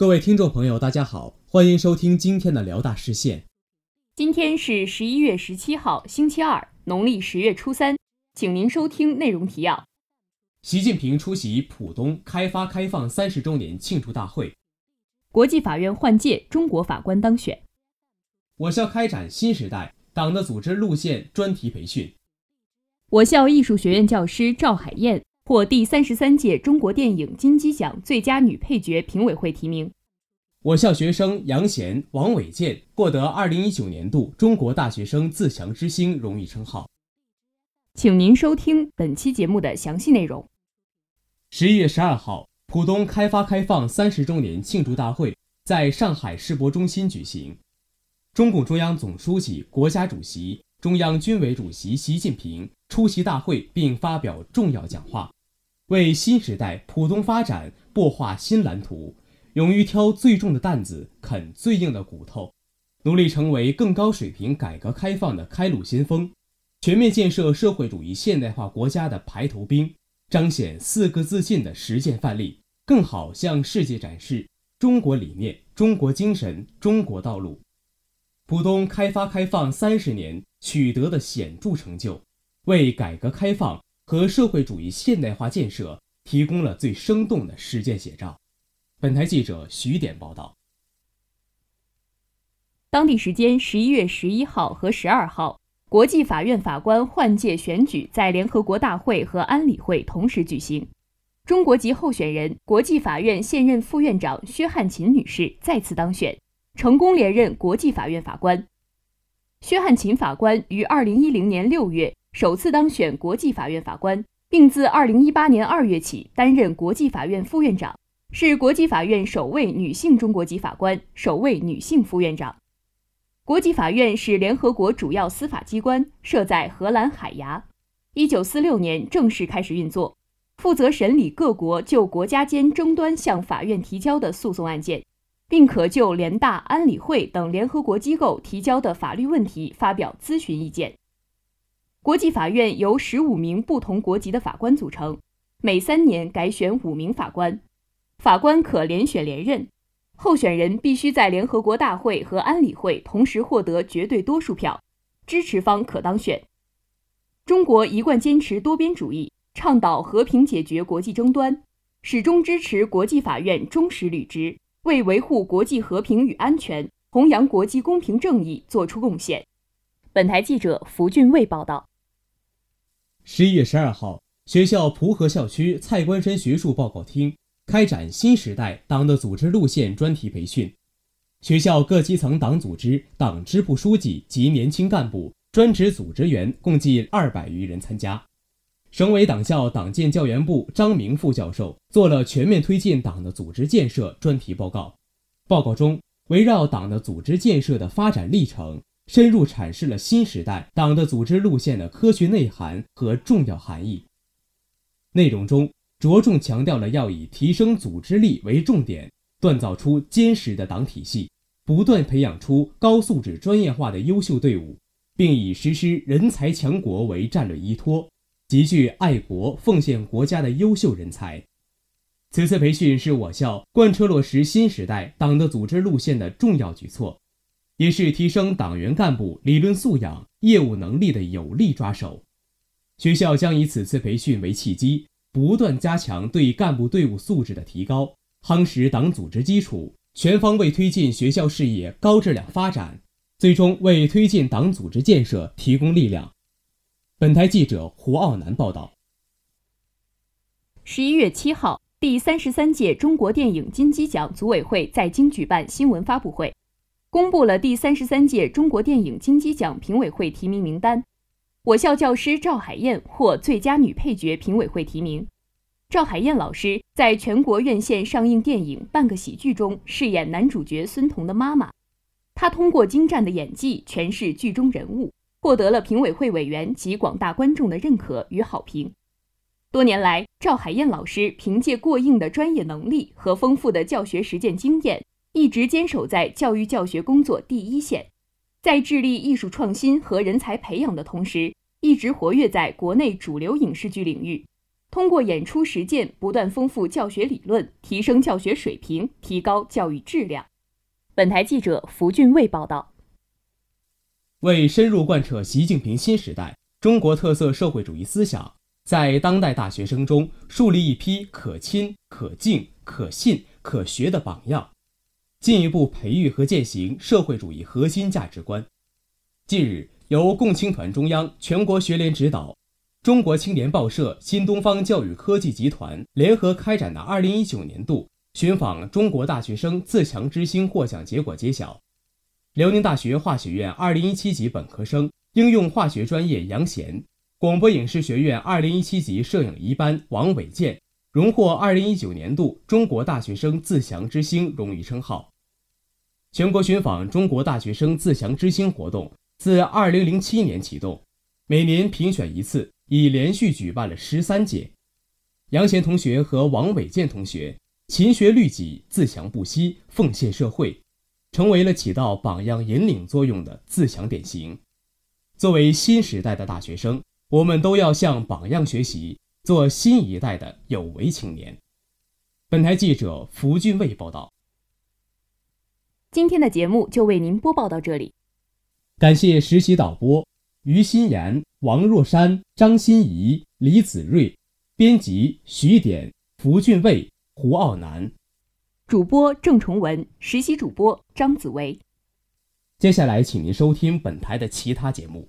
各位听众朋友，大家好，欢迎收听今天的辽大视线。今天是十一月十七号，星期二，农历十月初三，请您收听内容提要。习近平出席浦东开发开放三十周年庆祝大会。国际法院换届，中国法官当选。我校开展新时代党的组织路线专题培训。我校艺术学院教师赵海燕获第三十三届中国电影金鸡奖最佳女配角评委会提名。我校学生杨贤、王伟健获得二零一九年度中国大学生自强之星荣誉称号。请您收听本期节目的详细内容。十一月十二号，浦东开发开放三十周年庆祝大会在上海世博中心举行。中共中央总书记、国家主席、中央军委主席习近平出席大会并发表重要讲话，为新时代浦东发展擘画新蓝图，勇于挑最重的担子，啃最硬的骨头，努力成为更高水平改革开放的开路先锋，全面建设社会主义现代化国家的排头兵，彰显“四个自信”的实践范例，更好向世界展示中国理念、中国精神、中国道路。浦东开发开放三十年取得的显著成就，为改革开放和社会主义现代化建设提供了最生动的实践写照。本台记者徐典报道。当地时间十一月十一号和十二号，国际法院法官换届选举在联合国大会和安理会同时举行。中国籍候选人、国际法院现任副院长薛汉琴女士再次当选。成功连任国际法院法官，薛汉琴法官于二零一零年六月首次当选国际法院法官，并自二零一八年二月起担任国际法院副院长，是国际法院首位女性中国籍法官，首位女性副院长。国际法院是联合国主要司法机关，设在荷兰海牙，一九四六年正式开始运作，负责审理各国就国家间争端向法院提交的诉讼案件。并可就联大、安理会等联合国机构提交的法律问题发表咨询意见。国际法院由十五名不同国籍的法官组成，每三年改选五名法官，法官可连选连任。候选人必须在联合国大会和安理会同时获得绝对多数票，支持方可当选。中国一贯坚持多边主义，倡导和平解决国际争端，始终支持国际法院忠实履职。为维护国际和平与安全、弘扬国际公平正义作出贡献。本台记者福俊卫报道。十一月十二号，学校蒲河校区蔡官山学术报告厅开展新时代党的组织路线专题培训，学校各基层党组织、党支部书记及年轻干部、专职组织员共计二百余人参加。省委党校党建教研部张明副教授做了全面推进党的组织建设专题报告。报告中，围绕党的组织建设的发展历程，深入阐释了新时代党的组织路线的科学内涵和重要含义。内容中着重强调了要以提升组织力为重点，锻造出坚实的党体系，不断培养出高素质专业化的优秀队伍，并以实施人才强国为战略依托。集聚爱国奉献国家的优秀人才。此次培训是我校贯彻落实新时代党的组织路线的重要举措，也是提升党员干部理论素养、业务能力的有力抓手。学校将以此次培训为契机，不断加强对干部队伍素质的提高，夯实党组织基础，全方位推进学校事业高质量发展，最终为推进党组织建设提供力量。本台记者胡傲南报道：十一月七号，第三十三届中国电影金鸡奖组委会在京举办新闻发布会，公布了第三十三届中国电影金鸡奖评委会提名名单。我校教师赵海燕获最佳女配角评委会提名。赵海燕老师在全国院线上映电影《半个喜剧》中饰演男主角孙彤的妈妈，她通过精湛的演技诠释剧中人物。获得了评委会委员及广大观众的认可与好评。多年来，赵海燕老师凭借过硬的专业能力和丰富的教学实践经验，一直坚守在教育教学工作第一线，在致力艺术创新和人才培养的同时，一直活跃在国内主流影视剧领域。通过演出实践，不断丰富教学理论，提升教学水平，提高教育质量。本台记者福俊卫报道。为深入贯彻习近平新时代中国特色社会主义思想，在当代大学生中树立一批可亲、可敬、可信、可学的榜样，进一步培育和践行社会主义核心价值观。近日，由共青团中央、全国学联指导，中国青年报社、新东方教育科技集团联合开展的2019年度寻访中国大学生自强之星获奖结果揭晓。辽宁大学化学院2017级本科生应用化学专业杨贤，广播影视学院2017级摄影一班王伟健荣获2019年度中国大学生自强之星荣誉称号。全国寻访中国大学生自强之星活动自2007年启动，每年评选一次，已连续举办了十三届。杨贤同学和王伟健同学勤学律己，自强不息，奉献社会。成为了起到榜样引领作用的自强典型。作为新时代的大学生，我们都要向榜样学习，做新一代的有为青年。本台记者福俊卫报道。今天的节目就为您播报到这里，感谢实习导播于心妍、王若山、张欣怡、李子睿，编辑徐典、福俊卫、胡傲南。主播郑崇文，实习主播张子维。接下来，请您收听本台的其他节目。